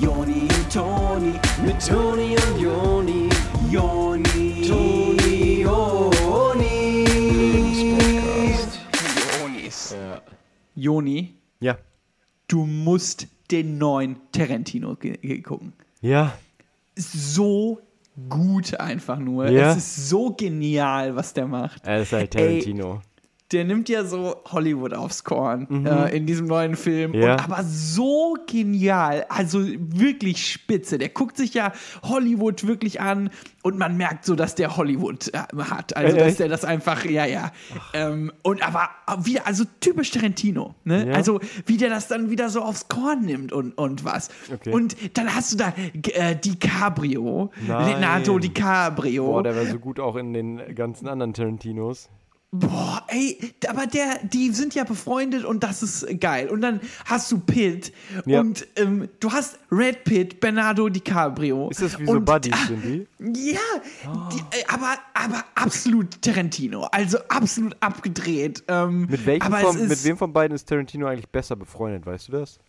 Joni und Toni, mit Toni und Joni, Joni, Toni, Joni. Jonis. Ja. Joni, Ja. du musst den neuen Tarantino gucken. Ja. So gut einfach nur. Ja. Es ist so genial, was der macht. Er ist halt Ey, Tarantino. Der nimmt ja so Hollywood aufs Korn äh, in diesem neuen Film. Mhm. Ja. Und, aber so genial, also wirklich spitze. Der guckt sich ja Hollywood wirklich an und man merkt so, dass der Hollywood äh, hat. Also, Äh, dass echt? der das einfach, ja, ja. Ähm, und aber wieder, also typisch Tarantino. Ne? Ja. Also, wie der das dann wieder so aufs Korn nimmt und, und was. Okay. Und dann hast du da äh, DiCaprio, Nein. Leonardo DiCaprio. Boah, der war so gut auch in den ganzen anderen Tarantinos. Boah, ey, aber der, die sind ja befreundet und das ist geil. Und dann hast du Pitt Ja. und ähm, du hast Red Pitt, Bernardo DiCaprio. Ist das wie so Buddies, sind die? Ja, die, äh, aber, aber absolut Tarantino. Also absolut abgedreht. Ähm, Mit, welchem ist, mit wem von beiden ist Tarantino eigentlich besser befreundet, weißt du das?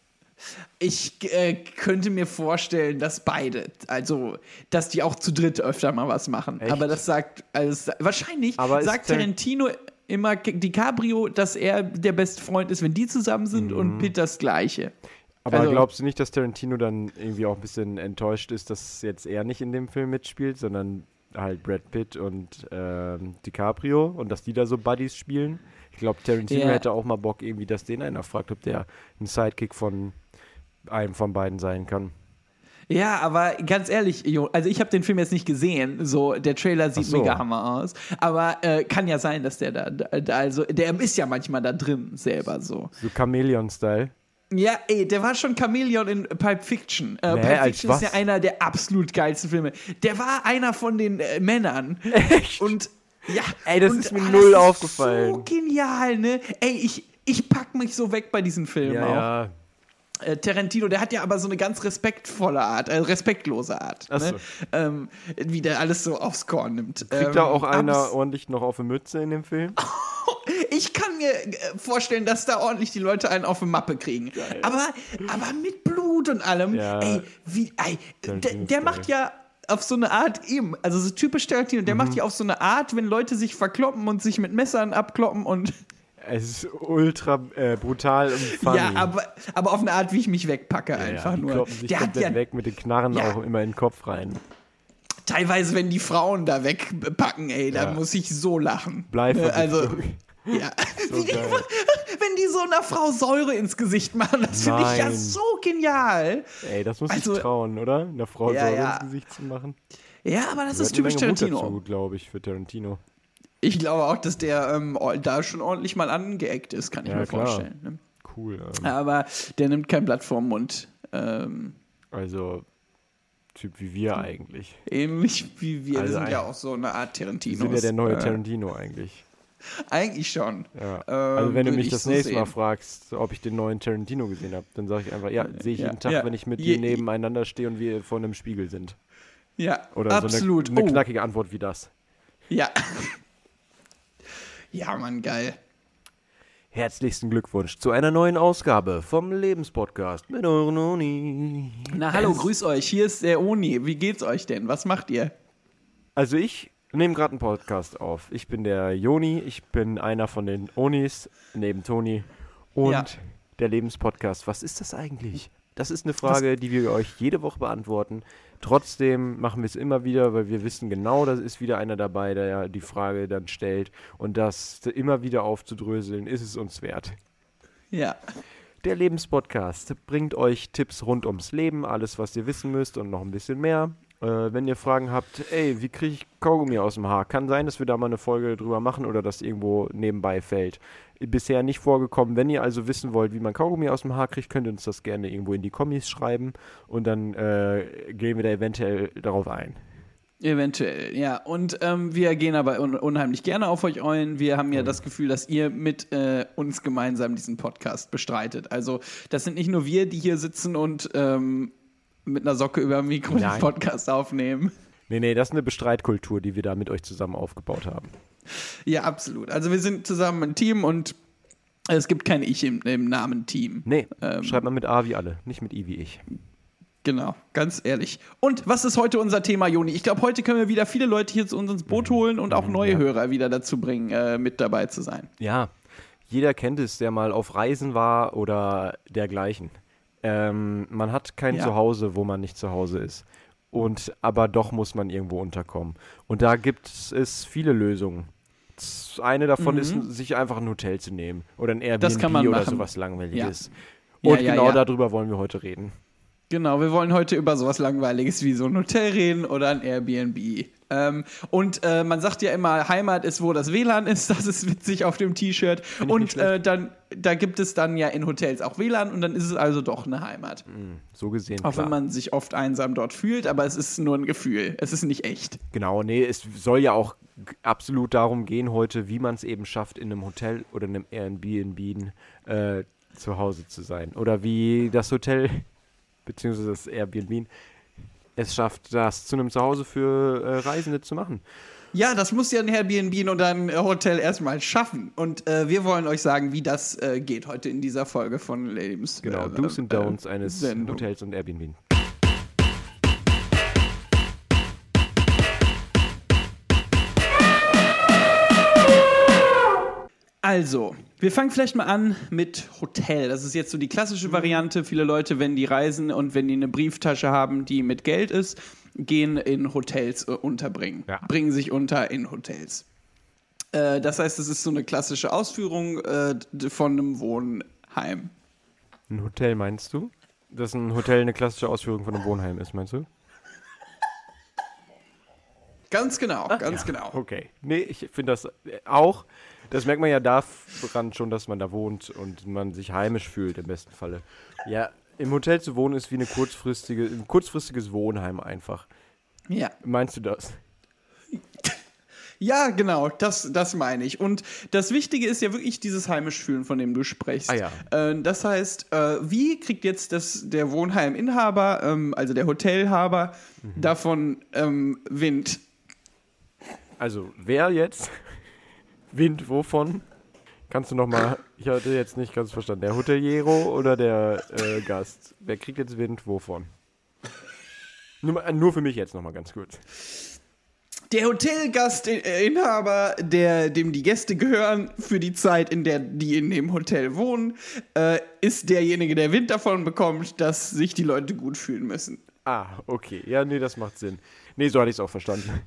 Ich äh, könnte mir vorstellen, dass beide, also, dass die auch zu dritt öfter mal was machen. Echt? Aber das sagt, also, wahrscheinlich Aber sagt Tar- Tarantino immer DiCaprio, dass er der beste Freund ist, wenn die zusammen sind und Pitt das Gleiche. Mhm. Aber Also- glaubst du nicht, dass Tarantino dann irgendwie auch ein bisschen enttäuscht ist, dass jetzt er nicht in dem Film mitspielt, sondern halt Brad Pitt und ähm, DiCaprio und dass die da so Buddies spielen? Ich glaube, Tarantino Ja. hätte auch mal Bock, irgendwie, dass den einer fragt, ob der ein Sidekick von einem von beiden sein kann. Ja, aber ganz ehrlich, also ich habe den Film jetzt nicht gesehen. So, der Trailer sieht so. mega hammer aus. Aber äh, kann ja sein, dass der da, da, also der ist ja manchmal da drin selber so. So Chameleon-Style. Ja, ey, der war schon Chameleon in Pulp Fiction. Äh, Nee, Pulp Fiction ist ja einer der absolut geilsten Filme. Der war einer von den äh, Männern. Echt? Und ja, Ey, das und, ist mir ah, null das aufgefallen. So genial, ne? Ey, ich, ich pack mich so weg bei diesen Filmen auch. ja. Äh, Tarantino, der hat ja aber so eine ganz respektvolle Art, äh, respektlose Art, Ach so. ne? ähm, wie der alles so aufs Korn nimmt. Kriegt ähm, da auch einer ordentlich noch auf die Mütze in dem Film? Ich kann mir äh, vorstellen, dass da ordentlich die Leute einen auf die Mappe kriegen. Aber, aber mit Blut und allem. Ja. Ey, wie, ey, der, der macht ja auf so eine Art eben, also so typisch Tarantino, der Mhm. macht ja auf so eine Art, wenn Leute sich verkloppen und sich mit Messern abkloppen und Es ist ultra äh, brutal und funny. ja, aber, aber auf eine Art, wie ich mich wegpacke Ja, einfach die nur. sich Der hat ja weg mit den Knarren Ja. auch immer in den Kopf rein. teilweise, wenn die Frauen da wegpacken, ey, da muss ich so lachen. Bleivergiftung. Also, ja. So wenn die so einer Frau Säure ins Gesicht machen, das finde ich ja so genial. Ey, das muss Also- ich trauen, oder? Einer Frau Ja, Säure ins Gesicht zu machen. Ja, aber das Gehört ist typisch Tarantino. glaube ich, für Tarantino. Ich glaube auch, dass der ähm, da schon ordentlich mal angeeckt ist, kann ich Ja, mir klar. vorstellen. Ne? Cool. Ähm, Aber der nimmt kein Blatt vorm Mund. Ähm, Also, Typ wie wir eigentlich. ähnlich wie wir. Also wir sind ja auch so eine Art Wir Tarantino. sind ja der neue äh, Tarantino eigentlich. Eigentlich schon. Ja. Ähm, also, wenn du würd mich ich das so nächste Mal sehen. fragst, ob ich den neuen Tarantino gesehen habe, dann sage ich einfach, ja, sehe ich Ja, jeden Tag, ja. wenn ich mit dir nebeneinander stehe und wir vor einem Spiegel sind. Ja, Oder absolut. so eine, eine oh, knackige Antwort wie das. ja. ja, Mann, geil. Herzlichsten Glückwunsch zu einer neuen Ausgabe vom Lebenspodcast mit euren Oni. Na, hallo, grüß euch. Hier ist der Oni. Wie geht's euch denn? Was macht ihr? Also ich nehme gerade einen Podcast auf. Ich bin der Joni, ich bin einer von den Onis neben Toni und Ja. der Lebenspodcast. Was ist das eigentlich? Das ist eine Frage, die wir euch jede Woche beantworten. Trotzdem machen wir es immer wieder, weil wir wissen genau, da ist wieder einer dabei, der ja die Frage dann stellt. Und das immer wieder aufzudröseln, ist es uns wert. Ja. Der Lebenspodcast bringt euch Tipps rund ums Leben, alles, was ihr wissen müsst und noch ein bisschen mehr. Äh, wenn ihr Fragen habt, ey, wie kriege ich Kaugummi aus dem Haar? Kann sein, dass wir da mal eine Folge drüber machen oder das irgendwo nebenbei fällt. Bisher nicht vorgekommen. Wenn ihr also wissen wollt, wie man Kaugummi aus dem Haar kriegt, könnt ihr uns das gerne irgendwo in die Kommis schreiben und dann äh, gehen wir da eventuell darauf ein. Eventuell, ja. Und ähm, wir gehen aber un unheimlich gerne auf euch ein. Wir haben ja das Gefühl, dass ihr mit äh, uns gemeinsam diesen Podcast bestreitet. Also, das sind nicht nur wir, die hier sitzen und ähm, mit einer Socke über dem Mikro den Nein. Podcast aufnehmen. Nee, nee, das ist eine Bestreitkultur, die wir da mit euch zusammen aufgebaut haben. Ja, absolut. Also, wir sind zusammen ein Team und es gibt kein Ich im, im Namen Team. Nee, Ähm. schreibt mal mit A wie alle, nicht mit I wie ich. Genau, ganz ehrlich. Und was ist heute unser Thema, Joni? Ich glaube, heute können wir wieder viele Leute hier zu uns ins Boot holen und auch neue Ja. Hörer wieder dazu bringen, äh, mit dabei zu sein. Ja, jeder kennt es, der mal auf Reisen war oder dergleichen. Ähm, man hat kein Ja. Zuhause, wo man nicht zu Hause ist. Und aber doch muss man irgendwo unterkommen. Und da gibt es viele Lösungen. Eine davon ist, sich einfach ein Hotel zu nehmen oder ein Airbnb Mhm. Das kann man oder sowas Langweiliges. Ja, Und ja, genau darüber wollen wir heute reden. Genau, wir wollen heute über sowas Langweiliges wie so ein Hotel reden oder ein Airbnb. Ähm, und äh, man sagt ja immer, Heimat ist, wo das WLAN ist. Das ist witzig auf dem T-Shirt. Und äh, dann, da gibt es dann ja in Hotels auch WLAN und dann ist es also doch eine Heimat. So gesehen. Auch klar. wenn man sich oft einsam dort fühlt, aber es ist nur ein Gefühl. Es ist nicht echt. Genau, nee, es soll ja auch absolut darum gehen heute, wie man es eben schafft, in einem Hotel oder einem Airbnb äh, zu Hause zu sein. Oder wie das Hotel beziehungsweise das Airbnb es schafft, das zu einem Zuhause für äh, Reisende zu machen. Ja, das muss ja ein Airbnb oder ein Hotel erstmal schaffen. Und äh, wir wollen euch sagen, wie das äh, geht heute in dieser Folge von Lebens. Genau, äh, Do's and äh, Don'ts eines Sendung. Hotels und Airbnb. Also, wir fangen vielleicht mal an mit Hotel. Das ist jetzt so die klassische Variante. Viele Leute, wenn die reisen und wenn die eine Brieftasche haben, die mit Geld ist, gehen in Hotels äh, unterbringen. Ja. Bringen sich unter in Hotels. Äh, das heißt, es ist so eine klassische Ausführung äh, von einem Wohnheim. Ein Hotel meinst du? Dass ein Hotel eine klassische Ausführung von einem Wohnheim ist, meinst du? Ganz genau, ganz Ja, genau. Okay. Nee, ich finde das auch. Das merkt man ja daran schon, dass man da wohnt und man sich heimisch fühlt im besten Falle. Ja, im Hotel zu wohnen ist wie eine kurzfristige, ein kurzfristiges Wohnheim einfach. Ja. Meinst du das? Ja, genau, das, das meine ich. Und das Wichtige ist ja wirklich dieses heimisch fühlen, von dem du sprichst. Ah ja. Äh, das heißt, äh, wie kriegt jetzt das, der Wohnheiminhaber, ähm, also der Hotelhaber, Mhm. davon ähm, Wind? Also, wer jetzt? Wind wovon? Kannst du nochmal, ich hatte jetzt nicht ganz verstanden, der Hoteliero oder der äh, Gast? Wer kriegt jetzt Wind wovon? Nur, nur für mich jetzt nochmal ganz kurz. Der Hotelgastinhaber, der, dem die Gäste gehören, für die Zeit, in der die in dem Hotel wohnen, äh, ist derjenige, der Wind davon bekommt, dass sich die Leute gut fühlen müssen. Ah, okay. Ja, nee, das macht Sinn. Nee, so hatte ich es auch verstanden.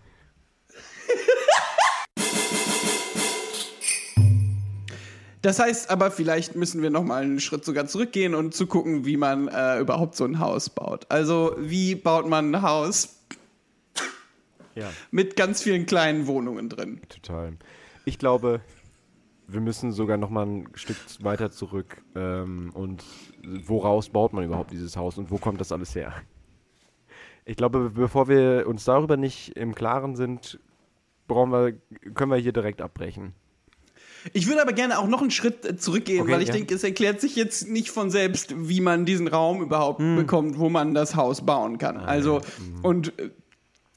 Das heißt aber, vielleicht müssen wir noch mal einen Schritt sogar zurückgehen und zu gucken, wie man äh, überhaupt so ein Haus baut. Also, wie baut man ein Haus Ja, mit ganz vielen kleinen Wohnungen drin? total. Ich glaube, wir müssen sogar noch mal ein Stück weiter zurück. Ähm, und woraus baut man überhaupt dieses Haus und wo kommt das alles her? Ich glaube, bevor wir uns darüber nicht im Klaren sind, brauchen wir, können wir hier direkt abbrechen. Ich würde aber gerne auch noch einen Schritt äh, zurückgehen, Okay, weil ich ja. denke, es erklärt sich jetzt nicht von selbst, wie man diesen Raum überhaupt bekommt, wo man das Haus bauen kann. also, und äh,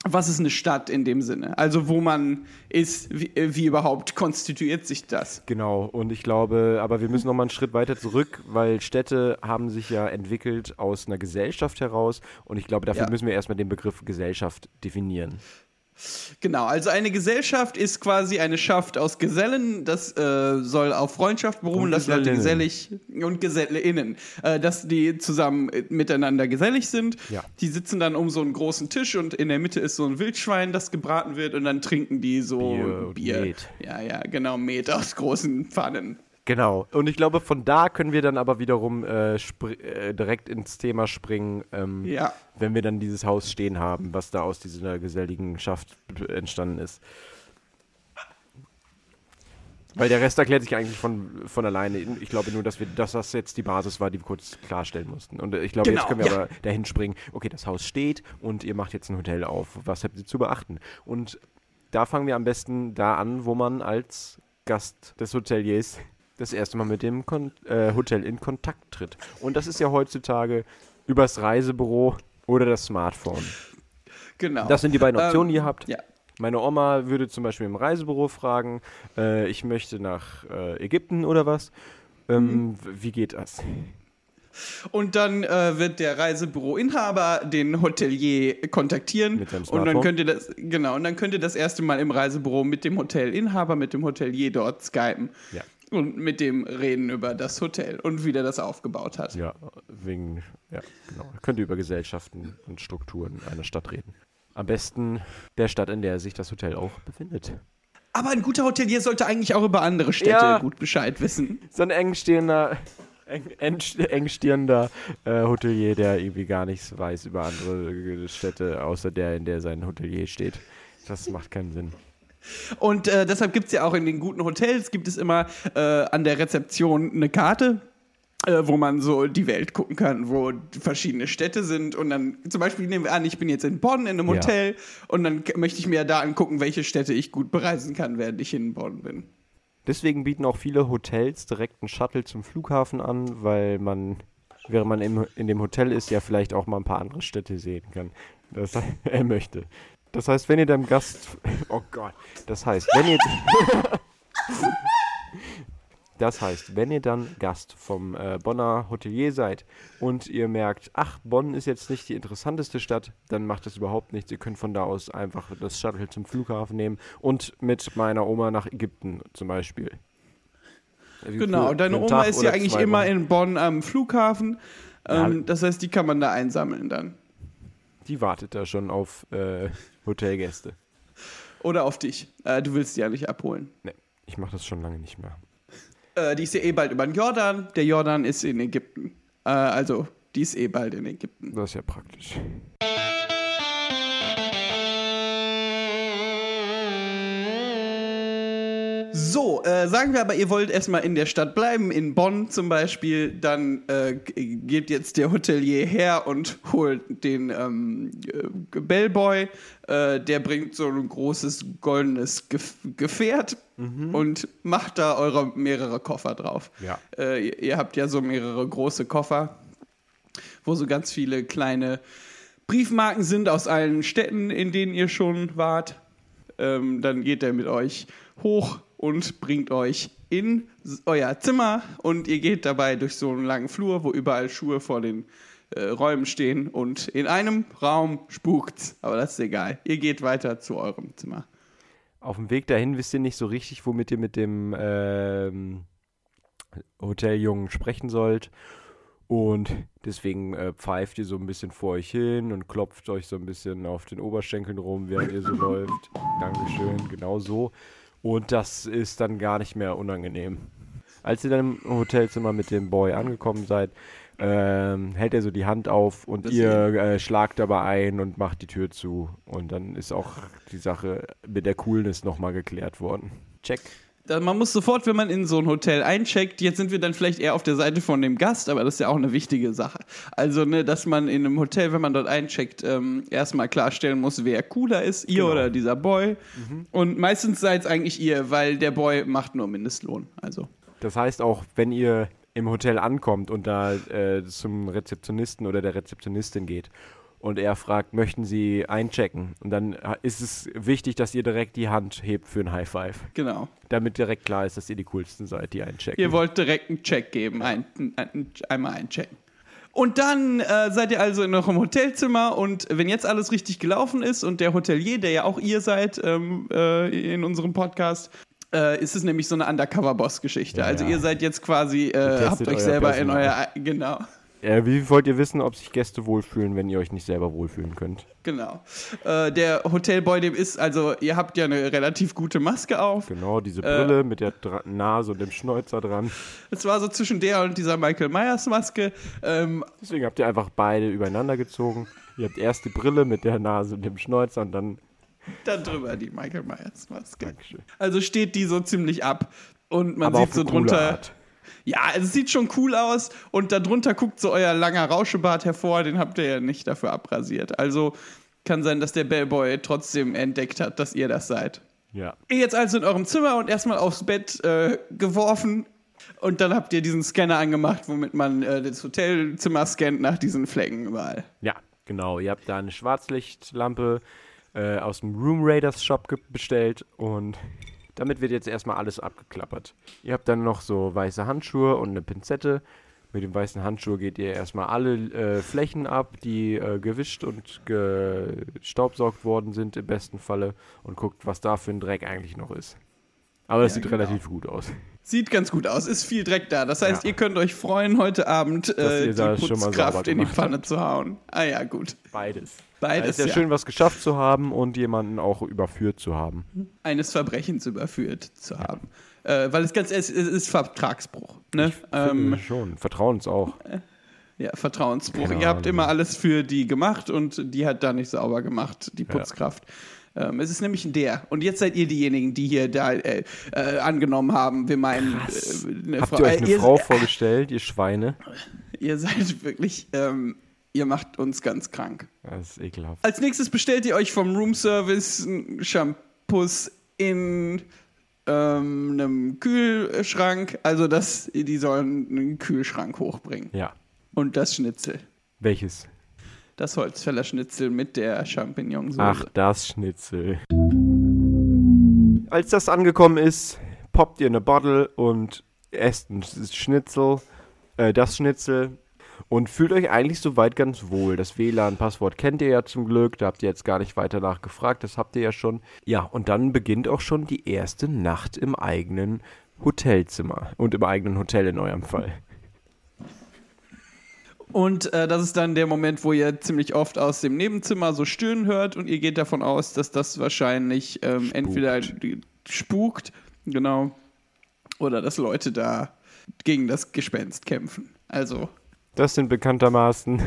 was ist eine Stadt in dem Sinne? Also, wo man ist, wie, äh, wie überhaupt konstituiert sich das? Genau, und ich glaube, aber wir müssen noch mal einen Schritt weiter zurück, weil Städte haben sich ja entwickelt aus einer Gesellschaft heraus und ich glaube, dafür Ja. müssen wir erstmal den Begriff Gesellschaft definieren. Genau, also eine Gesellschaft ist quasi eine Schaft aus Gesellen, das äh, soll auf Freundschaft beruhen, dass Leute gesellig und GesellInnen, äh, dass die zusammen äh, miteinander gesellig sind. Ja. Die sitzen dann um so einen großen Tisch und in der Mitte ist so ein Wildschwein, das gebraten wird und dann trinken die so Bier Bier. Ja, ja, genau, Met aus großen Pfannen. Genau. Und ich glaube, von da können wir dann aber wiederum äh, äh, direkt ins Thema springen, ähm, Ja. wenn wir dann dieses Haus stehen haben, was da aus dieser geselligen Schaft entstanden ist. Weil der Rest erklärt sich eigentlich von, von alleine. Ich glaube nur, dass wir, dass das jetzt die Basis war, die wir kurz klarstellen mussten. Und äh, ich glaube, Genau, jetzt können wir ja. aber dahin springen. Okay, das Haus steht und ihr macht jetzt ein Hotel auf. Was habt ihr zu beachten? Und da fangen wir am besten da an, wo man als Gast des Hoteliers das erste Mal mit dem Kon äh, Hotel in Kontakt tritt. Und das ist ja heutzutage übers Reisebüro oder das Smartphone. Genau. Das sind die beiden Optionen, die Ähm, ihr habt. Ja. Meine Oma würde zum Beispiel im Reisebüro fragen, äh, ich möchte nach äh, Ägypten oder was. Ähm, w- Wie geht das? Und dann äh, wird der Reisebüroinhaber den Hotelier kontaktieren. Und dann Smartphone. könnt ihr das, genau, und dann könnt ihr das erste Mal im Reisebüro mit dem Hotelinhaber, mit dem Hotelier dort skypen. Ja. Und mit dem reden über das Hotel und wie der das aufgebaut hat. Ja, wegen, ja, genau. Könnt ihr über Gesellschaften und Strukturen einer Stadt reden. Am besten der Stadt, in der sich das Hotel auch befindet. Aber ein guter Hotelier sollte eigentlich auch über andere Städte Ja. gut Bescheid wissen. So ein engstehender, eng, eng- engstirnender äh, Hotelier, der irgendwie gar nichts weiß über andere Städte, außer der, in der sein Hotelier steht. Das macht keinen Sinn. Und äh, deshalb gibt es ja auch in den guten Hotels, gibt es immer äh, an der Rezeption eine Karte, äh, wo man so die Welt gucken kann, wo verschiedene Städte sind. Und dann zum Beispiel nehmen wir an, ich bin jetzt in Bonn in einem Ja. Hotel und dann möchte ich mir da angucken, welche Städte ich gut bereisen kann, während ich in Bonn bin. Deswegen bieten auch viele Hotels direkt einen Shuttle zum Flughafen an, weil man, während man im, in dem Hotel ist, ja vielleicht auch mal ein paar andere Städte sehen kann. Das er möchte. Das heißt, wenn ihr dem Gast. Oh Gott. Das heißt, wenn ihr. Das heißt, wenn ihr dann Gast vom äh, Bonner Hotelier seid und ihr merkt, ach, Bonn ist jetzt nicht die interessanteste Stadt, dann macht das überhaupt nichts. Ihr könnt von da aus einfach das Shuttle zum Flughafen nehmen und mit meiner Oma nach Ägypten zum Beispiel. Wie Genau, für- deine Oma Tag ist ja eigentlich immer Wochen. in Bonn am Flughafen. Ja. Ähm, das heißt, die kann man da einsammeln dann. Die wartet da schon auf äh, Hotelgäste. Oder auf dich. Äh, du willst die ja nicht abholen. Nee, ich mache das schon lange nicht mehr. Äh, die ist ja eh bald über den Jordan. Der Jordan ist in Ägypten. Äh, also, die ist eh bald in Ägypten. Das ist ja praktisch. So, äh, sagen wir aber, ihr wollt erstmal in der Stadt bleiben, in Bonn zum Beispiel, dann äh, geht jetzt der Hotelier her und holt den ähm, äh, Bellboy. Äh, der bringt so ein großes goldenes Gef Gefährt und macht da eure mehrere Koffer drauf. Ja. Äh, ihr, ihr habt ja so mehrere große Koffer, wo so ganz viele kleine Briefmarken sind aus allen Städten, in denen ihr schon wart. Ähm, dann geht er mit euch hoch und bringt euch in euer Zimmer und ihr geht dabei durch so einen langen Flur, wo überall Schuhe vor den äh, Räumen stehen und in einem Raum spukt's, aber das ist egal. Ihr geht weiter zu eurem Zimmer. Auf dem Weg dahin wisst ihr nicht so richtig, womit ihr mit dem ähm, Hoteljungen sprechen sollt. Und deswegen äh, pfeift ihr so ein bisschen vor euch hin und klopft euch so ein bisschen auf den Oberschenkeln rum, während ihr so läuft. Dankeschön, genau so. Und das ist dann gar nicht mehr unangenehm. Als ihr dann im Hotelzimmer mit dem Boy angekommen seid, ähm, hält er so die Hand auf und Das ihr äh, schlagt dabei ein und macht die Tür zu. Und dann ist auch die Sache mit der Coolness nochmal geklärt worden. Check. Man muss sofort, wenn man in so ein Hotel eincheckt, jetzt sind wir dann vielleicht eher auf der Seite von dem Gast, aber das ist ja auch eine wichtige Sache. Also, ne, dass man in einem Hotel, wenn man dort eincheckt, ähm, erstmal klarstellen muss, wer cooler ist, ihr Genau. oder dieser Boy. Und meistens seid es eigentlich ihr, weil der Boy macht nur Mindestlohn. Also. Das heißt auch, wenn ihr im Hotel ankommt und da äh, zum Rezeptionisten oder der Rezeptionistin geht und er fragt, möchten Sie einchecken? Und dann äh, ist es wichtig, dass ihr direkt die Hand hebt für ein High Five, Genau. damit direkt klar ist, dass ihr die coolsten seid, die einchecken. Ihr wollt direkt einen Check geben, ein, ein, einmal einchecken. Und dann äh, seid ihr also in eurem Hotelzimmer und wenn jetzt alles richtig gelaufen ist und der Hotelier, der ja auch ihr seid ähm, äh, in unserem Podcast, äh, ist es nämlich so eine Undercover-Boss-Geschichte. Ja, also ja. ihr seid jetzt quasi, äh, habt euch selber in Personal. euer, genau, Äh, wie wollt ihr wissen, ob sich Gäste wohlfühlen, wenn ihr euch nicht selber wohlfühlen könnt? genau. Äh, der Hotelboy, dem ist, also ihr habt ja eine relativ gute Maske auf. Genau, diese Äh. Brille mit der Dra Nase und dem Schnäuzer dran. Es war so zwischen der und dieser Michael Myers Maske. Ähm, Deswegen habt ihr einfach beide übereinander gezogen. Ihr habt erst die Brille mit der Nase und dem Schnäuzer und dann. dann drüber die Michael Myers Maske. Dankeschön. Also steht die so ziemlich ab. Und man Aber sieht so drunter. Art. Ja, es sieht schon cool aus. Und darunter guckt so euer langer Rauschebart hervor. Den habt ihr ja nicht dafür abrasiert. Also kann sein, dass der Bellboy trotzdem entdeckt hat, dass ihr das seid. Ja. Ihr jetzt also in eurem Zimmer und erstmal aufs Bett äh, geworfen. Und dann habt ihr diesen Scanner angemacht, womit man äh, das Hotelzimmer scannt nach diesen Flecken überall. Ja, genau. Ihr habt da eine Schwarzlichtlampe äh, aus dem Room Raiders Shop bestellt und damit wird jetzt erstmal alles abgeklappert. Ihr habt dann noch so weiße Handschuhe und eine Pinzette Mit dem weißen Handschuh geht ihr erstmal alle äh, Flächen ab, die äh, gewischt und gestaubsaugt worden sind im besten Falle und guckt, was da für ein Dreck eigentlich noch ist. Aber das Ja, sieht genau. relativ gut aus. Sieht ganz gut aus, ist viel Dreck da. Das heißt, Ja. ihr könnt euch freuen, heute Abend äh, die Putzkraft in die Pfanne zu hauen. Ah ja, gut. Beides. Beides, es ist ja, ja. schön, was geschafft zu haben und jemanden auch überführt zu haben. Eines Verbrechens überführt zu haben. Äh, weil es ganz es, es ist Vertragsbruch. Ne? Ähm, schon. Vertrauens auch. ja, Vertrauensbruch. Ihr habt immer alles für die gemacht und die hat da nicht sauber gemacht, die Putzkraft. Ähm, es ist nämlich ein der. Und jetzt seid ihr diejenigen, die hier da äh, äh, angenommen haben, wir meinen äh, eine Habt Frau. ihr euch äh, eine ihr, Frau vorgestellt, ihr Schweine? ihr seid wirklich, ähm, ihr macht uns ganz krank. Das ist ekelhaft. Als nächstes bestellt ihr euch vom Roomservice einen Shampoos in ähm, einem Kühlschrank. Also das, die sollen einen Kühlschrank hochbringen. Ja. Und das Schnitzel. Welches? Das Holzfäller Schnitzel mit der Champignonsoße. Ach, das Schnitzel. Als das angekommen ist, poppt ihr eine Bottle und esst ein Schnitzel, äh, das Schnitzel und fühlt euch eigentlich soweit ganz wohl. Das WLAN-Passwort kennt ihr ja zum Glück, da habt ihr jetzt gar nicht weiter nachgefragt, das habt ihr ja schon. Ja, und dann beginnt auch schon die erste Nacht im eigenen Hotelzimmer und im eigenen Hotel in eurem Fall. Und äh, das ist dann der Moment, wo ihr ziemlich oft aus dem Nebenzimmer so Stöhnen hört und ihr geht davon aus, dass das wahrscheinlich ähm, entweder die- spukt, genau, oder dass Leute da gegen das Gespenst kämpfen. Also, Das sind bekanntermaßen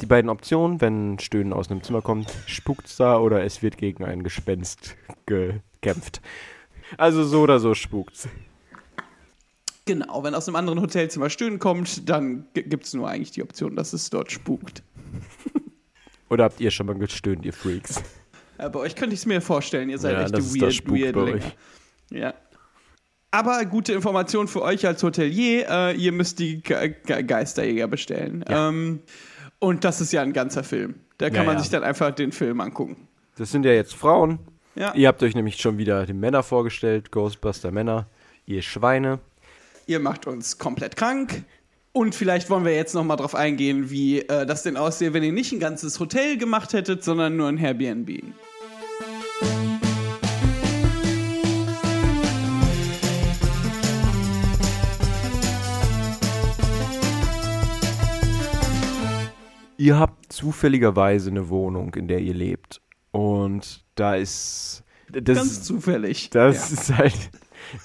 die beiden Optionen, wenn Stöhnen aus einem Zimmer kommt, spukt's da oder es wird gegen ein Gespenst gekämpft. Also so oder so spukt's. Genau, wenn aus einem anderen Hotelzimmer Stöhnen kommt, dann gibt es nur eigentlich die Option, dass es dort spukt. Oder habt ihr schon mal gestöhnt, ihr Freaks? Äh, bei euch könnte ich es mir vorstellen, ihr seid Ja, echte weird, weird. Ja. Aber gute Information für euch als Hotelier, äh, ihr müsst die Ge Ge Geisterjäger bestellen. Ja. Ähm, und das ist ja ein ganzer Film. Da kann Ja, man sich dann einfach den Film angucken. Das sind ja jetzt Frauen. Ja. Ihr habt euch nämlich schon wieder die Männer vorgestellt, Ghostbuster Männer, ihr Schweine. Ihr macht uns komplett krank. Und vielleicht wollen wir jetzt noch mal drauf eingehen, wie äh, das denn aussehe, wenn ihr nicht ein ganzes Hotel gemacht hättet, sondern nur ein Airbnb. Ihr habt zufälligerweise eine Wohnung, in der ihr lebt. Und da ist. Das Ganz zufällig. Das ja. ist halt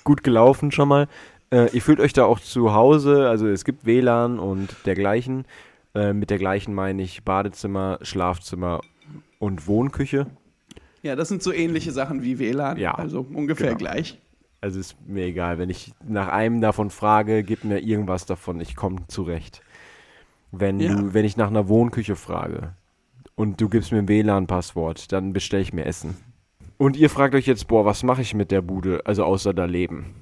gut gelaufen schon mal. Äh, ihr fühlt euch da auch zu Hause, also es gibt WLAN und dergleichen. Äh, mit dergleichen meine ich Badezimmer, Schlafzimmer und Wohnküche. ja, das sind so ähnliche Sachen wie WLAN. Ja, Also ungefähr genau. gleich. Also ist mir egal, wenn ich nach einem davon frage, gib mir irgendwas davon, ich komme zurecht. Wenn, Ja. du, wenn ich nach einer Wohnküche frage und du gibst mir ein WLAN-Passwort, dann bestelle ich mir Essen. Und ihr fragt euch jetzt, boah, was mache ich mit der Bude, also außer da leben?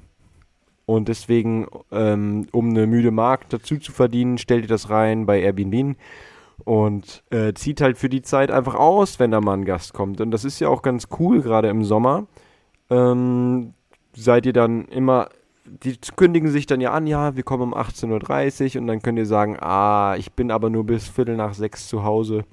Und deswegen, ähm, um eine müde Mark dazu zu verdienen, stellt ihr das rein bei Airbnb und äh, zieht halt für die Zeit einfach aus, wenn da mal ein Gast kommt. Und das ist ja auch ganz cool, gerade im Sommer. Ähm, seid ihr dann immer, die kündigen sich dann ja an, ja, wir kommen um 18.30 Uhr und dann könnt ihr sagen, ah, ich bin aber nur bis Viertel nach sechs zu Hause.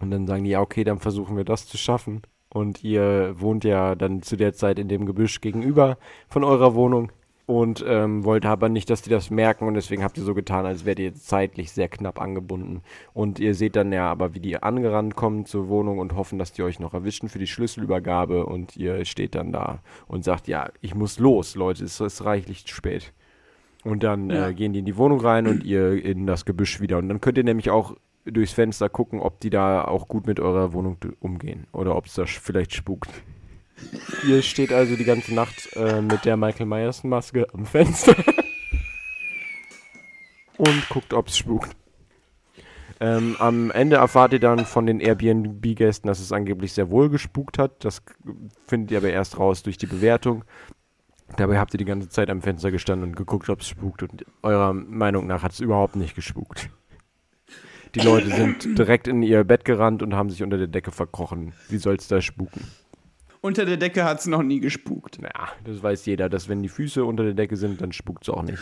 Und dann sagen die, ja, okay, dann versuchen wir das zu schaffen. Und ihr wohnt ja dann zu der Zeit in dem Gebüsch gegenüber von eurer Wohnung und ähm, wollt aber nicht, dass die das merken und deswegen habt ihr so getan, als wärt ihr zeitlich sehr knapp angebunden. Und ihr seht dann ja aber, wie die angerannt kommen zur Wohnung und hoffen, dass die euch noch erwischen für die Schlüsselübergabe und ihr steht dann da und sagt, ja, ich muss los, Leute, es ist reichlich spät. Und dann Ja. äh, gehen die in die Wohnung rein und ihr in das Gebüsch wieder. Und dann könnt ihr nämlich auch durchs Fenster gucken, ob die da auch gut mit eurer Wohnung umgehen oder ob es da vielleicht spukt. Ihr steht also die ganze Nacht äh, mit der Michael Myers Maske am Fenster und guckt, ob es spukt. Ähm, am Ende erfahrt ihr dann von den Airbnb-Gästen, dass es angeblich sehr wohl gespukt hat. Das findet ihr aber erst raus durch die Bewertung. Dabei habt ihr die ganze Zeit am Fenster gestanden und geguckt, ob es spukt. Und eurer Meinung nach hat es überhaupt nicht gespukt. Die Leute sind direkt in ihr Bett gerannt und haben sich unter der Decke verkrochen. Wie soll es da spuken? Unter der Decke hat es noch nie gespukt. Ja, das weiß jeder, dass wenn die Füße unter der Decke sind, dann spukt es auch nicht.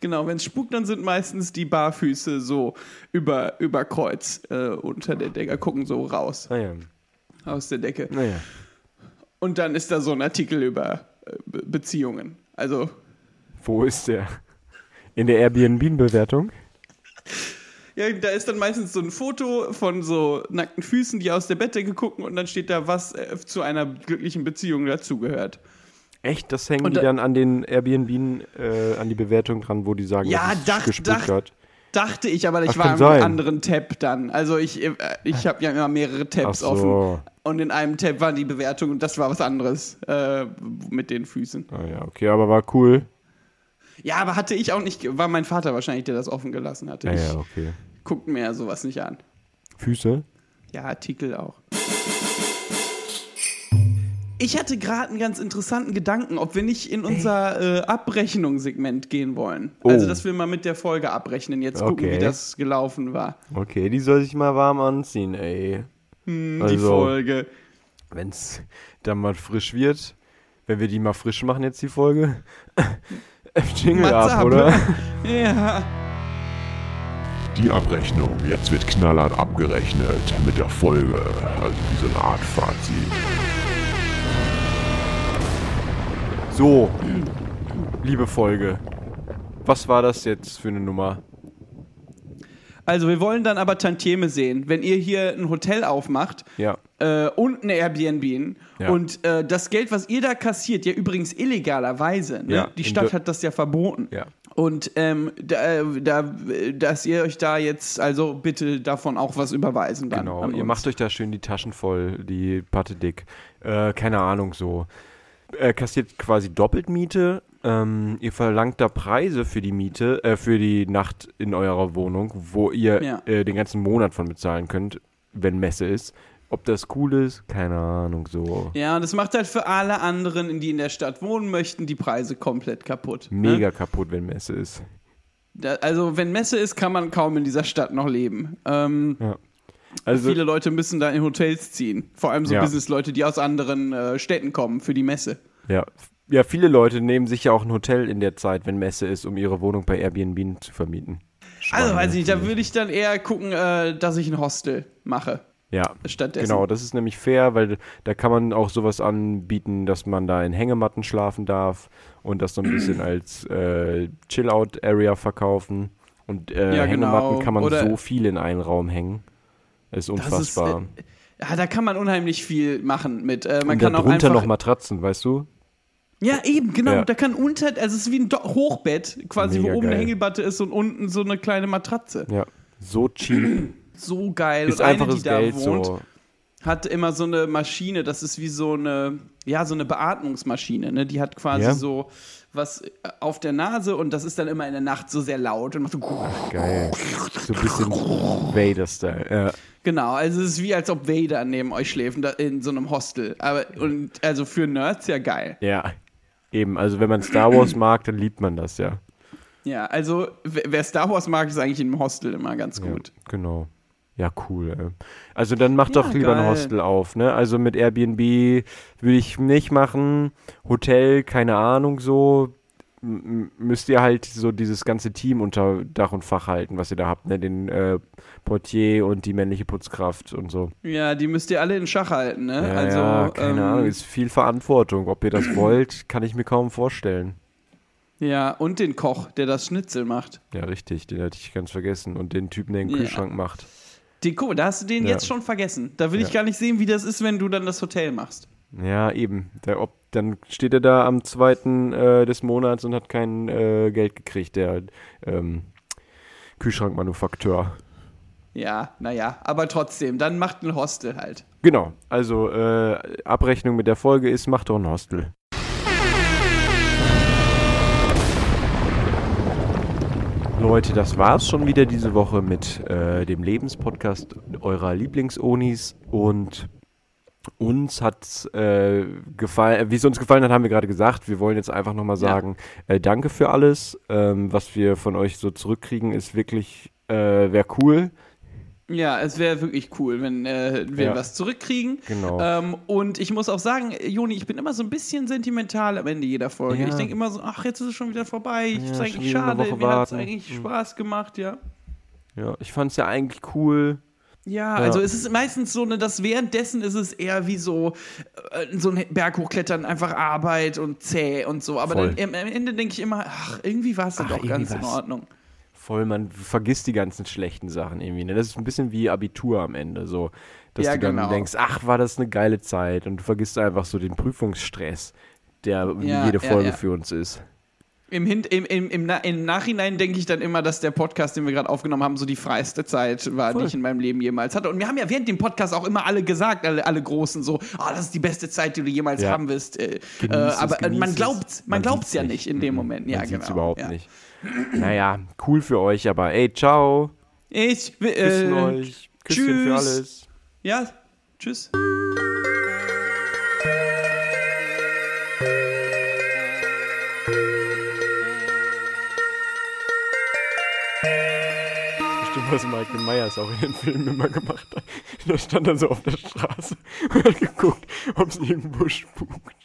Genau, wenn es spukt, dann sind meistens die Barfüße so über, über Kreuz äh, unter der Decke, gucken so raus Naja, aus der Decke. naja. Und dann ist da so ein Artikel über äh, Be Beziehungen. Also, Wo ist der? In der Airbnb-Bewertung? Ja, da ist dann meistens so ein Foto von so nackten Füßen, die aus der Bettdecke gucken und dann steht da, was äh, zu einer glücklichen Beziehung dazugehört. Echt? Das hängen Und die da- dann an den Airbnb, äh, an die Bewertung dran, wo die sagen, Ja, dass es dacht- gespuckt dacht- hat. Dachte ich, aber ich Ach, war im sein. anderen Tab dann. Also ich, äh, ich habe ja immer mehrere Tabs so. offen. Und in einem Tab war die Bewertung und das war was anderes äh, mit den Füßen. Ah ja, okay, aber war cool. Ja, aber hatte ich auch nicht, war mein Vater wahrscheinlich, der das offen gelassen hatte. Ja, ich ja, okay. Guckte mir ja sowas nicht an. Füße? Ja, Artikel auch. Ich hatte gerade einen ganz interessanten Gedanken, ob wir nicht in unser äh, Abrechnungssegment gehen wollen. Oh. Also, dass wir mal mit der Folge abrechnen, jetzt gucken, Okay. wie das gelaufen war. Okay, die soll sich mal warm anziehen, ey. Hm, die Also- Folge. Wenn's dann mal frisch wird, wenn wir die mal frisch machen jetzt, die Folge. Jingle ab. oder? Ja. Die Abrechnung. Jetzt wird knallhart abgerechnet mit der Folge. Also wie so eine Art Fazit. So, liebe Folge. Was war das jetzt für eine Nummer? Also, wir wollen dann aber Tantieme sehen. Wenn ihr hier ein Hotel aufmacht Ja. äh, und ein Airbnb Ja. und äh, das Geld, was ihr da kassiert, ja übrigens illegalerweise, ne? Ja, die Stadt hat das ja verboten. Ja. Und ähm, da, da, dass ihr euch da jetzt also bitte davon auch was überweisen dann. Genau, ihr macht euch da schön die Taschen voll, die Patte dick. Äh, keine Ahnung, so. Äh, kassiert quasi doppelt Miete. Ähm, ihr verlangt da Preise für die Miete, äh, für die Nacht in eurer Wohnung, wo ihr Ja. äh, den ganzen Monat von bezahlen könnt, wenn Messe ist. Ob das cool ist, keine Ahnung, so. Ja, und das macht halt für alle anderen, die in der Stadt wohnen möchten, die Preise komplett kaputt. Ne? Mega kaputt, wenn Messe ist. Da, also, wenn Messe ist, kann man kaum in dieser Stadt noch leben. Ähm, Also, viele Leute müssen da in Hotels ziehen. Vor allem so Ja. Businessleute, die aus anderen äh, Städten kommen für die Messe. ja. Ja, viele Leute nehmen sich ja auch ein Hotel in der Zeit, wenn Messe ist, um ihre Wohnung bei Airbnb zu vermieten. Also, Schweine, weiß ich nicht, da würde ich dann eher gucken, äh, dass ich ein Hostel mache. Ja, Stattdessen. Genau, das ist nämlich fair, weil da kann man auch sowas anbieten, dass man da in Hängematten schlafen darf und das so ein bisschen als äh, Chill-Out-Area verkaufen. Und äh, Ja, Hängematten genau. kann man Oder- so viel in einen Raum hängen. ist Das ist, unfassbar. äh, ja, da kann man unheimlich viel machen mit. Äh, man und kann auch einfach noch Matratzen, weißt du? Ja, eben, genau. Ja. Da kann unter, also es ist wie ein Do Hochbett, quasi, Mega wo oben eine geil. Hängematte ist und unten so eine kleine Matratze. Ja, so cheap. So geil. ist und eine, die da Geld wohnt, so. hat immer so eine Maschine, das ist wie so eine, ja, so eine Beatmungsmaschine, ne? Die hat quasi Ja. so was auf der Nase und das ist dann immer in der Nacht so sehr laut und macht so Geil. So ein bisschen Vader-Style. Ja. Genau, also es ist wie als ob Vader neben euch schläft in in so einem Hostel. Aber und also für Nerds ja geil. ja, eben. Also wenn man Star Wars mag, dann liebt man das ja. Ja, also wer Star Wars mag, ist eigentlich im Hostel immer ganz gut. Ja, genau. Ja, cool. Ey. Also dann mach Ja, doch lieber ein geil. Hostel auf, ne? Also mit Airbnb würde ich nicht machen. Hotel, keine Ahnung, so. M- Müsst ihr halt so dieses ganze Team unter Dach und Fach halten, was ihr da habt, ne? Den äh, Portier und die männliche Putzkraft und so. Ja, die müsst ihr alle in Schach halten, ne? Ja, also, ja, keine ähm, Ahnung, ist viel Verantwortung. Ob ihr das wollt, kann ich mir kaum vorstellen. Ja, und den Koch, der das Schnitzel macht. Ja, richtig, den hatte ich ganz vergessen. Und den Typen, der den. Kühlschrank macht. Den, guck, mal, da hast du den Ja. jetzt schon vergessen. Da will ich Ja. gar nicht sehen, wie das ist, wenn du dann das Hotel machst. Ja, eben. Der, ob, dann steht er da am zweiten äh, des Monats und hat kein äh, Geld gekriegt, der ähm, Kühlschrankmanufakteur. Ja, naja, aber trotzdem, dann macht ein Hostel halt. Genau, also äh, Abrechnung mit der Folge ist, macht doch ein Hostel. Leute, das war's schon wieder diese Woche mit äh, dem Lebenspodcast eurer Lieblingsonis und uns hat äh, gefallen, wie es uns gefallen hat, haben wir gerade gesagt. Wir wollen jetzt einfach nochmal Ja. sagen, äh, danke für alles. Ähm, was wir von euch so zurückkriegen, ist wirklich, äh, wäre cool. Ja, es wäre wirklich cool, wenn äh, wir Ja. was zurückkriegen. Genau. Ähm, und ich muss auch sagen, Joni, ich bin immer so ein bisschen sentimental am Ende jeder Folge. Ja. Ich denke immer so, ach, jetzt ist es schon wieder vorbei. Ja, ist eigentlich schade. Mir hat es eigentlich Hm. Spaß gemacht, ja. Ja, ich fand es ja eigentlich cool. Ja, Ja. also es ist meistens so, ne, dass währenddessen ist es eher wie so, äh, so ein Berg hochklettern, einfach Arbeit und zäh und so. Aber dann am Ende denke ich immer, ach, irgendwie war es Ach, doch ganz in Ordnung. Voll, man vergisst die ganzen schlechten Sachen irgendwie. Ne? Das ist ein bisschen wie Abitur am Ende. So, dass Ja, du dann genau. denkst, ach, war das eine geile Zeit. Und du vergisst einfach so den Prüfungsstress, der Ja, jede Folge ja. für uns ist. Im, Hin im, im, im, Na Im Nachhinein denke ich dann immer, dass der Podcast, den wir gerade aufgenommen haben, so die freiste Zeit war, Voll. die ich in meinem Leben jemals hatte. Und wir haben ja während dem Podcast auch immer alle gesagt, alle, alle Großen, so, oh, das ist die beste Zeit, die du jemals Ja. haben wirst. Äh, äh, aber man glaubt man Man glaubt's ja nicht. in dem Mhm. Moment. Ja, Man genau. überhaupt ja. nicht. Naja, cool für euch, aber ey, ciao. Ich, will, Küssen äh, euch. Küsschen für tschüss. alles. Ja, tschüss. Was Michael Myers auch in den Filmen immer gemacht hat. Da stand er so auf der Straße und hat geguckt, ob es irgendwo spukt.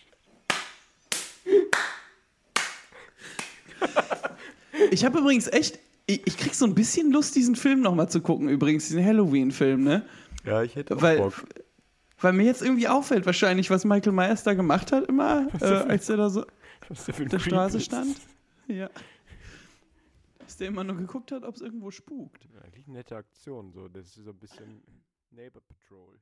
Ich habe übrigens echt, ich, ich krieg so ein bisschen Lust, diesen Film nochmal zu gucken, übrigens, diesen Halloween-Film, ne? Ja, ich hätte auch Weil, Bock. weil mir jetzt irgendwie auffällt, wahrscheinlich, was Michael Myers da gemacht hat, immer, äh, als er da so auf der Straße stand. Ja. Dass der immer nur geguckt hat, ob es irgendwo spukt. Ja, eigentlich nette Aktion, so. Das ist so ein bisschen Neighbor Patrol.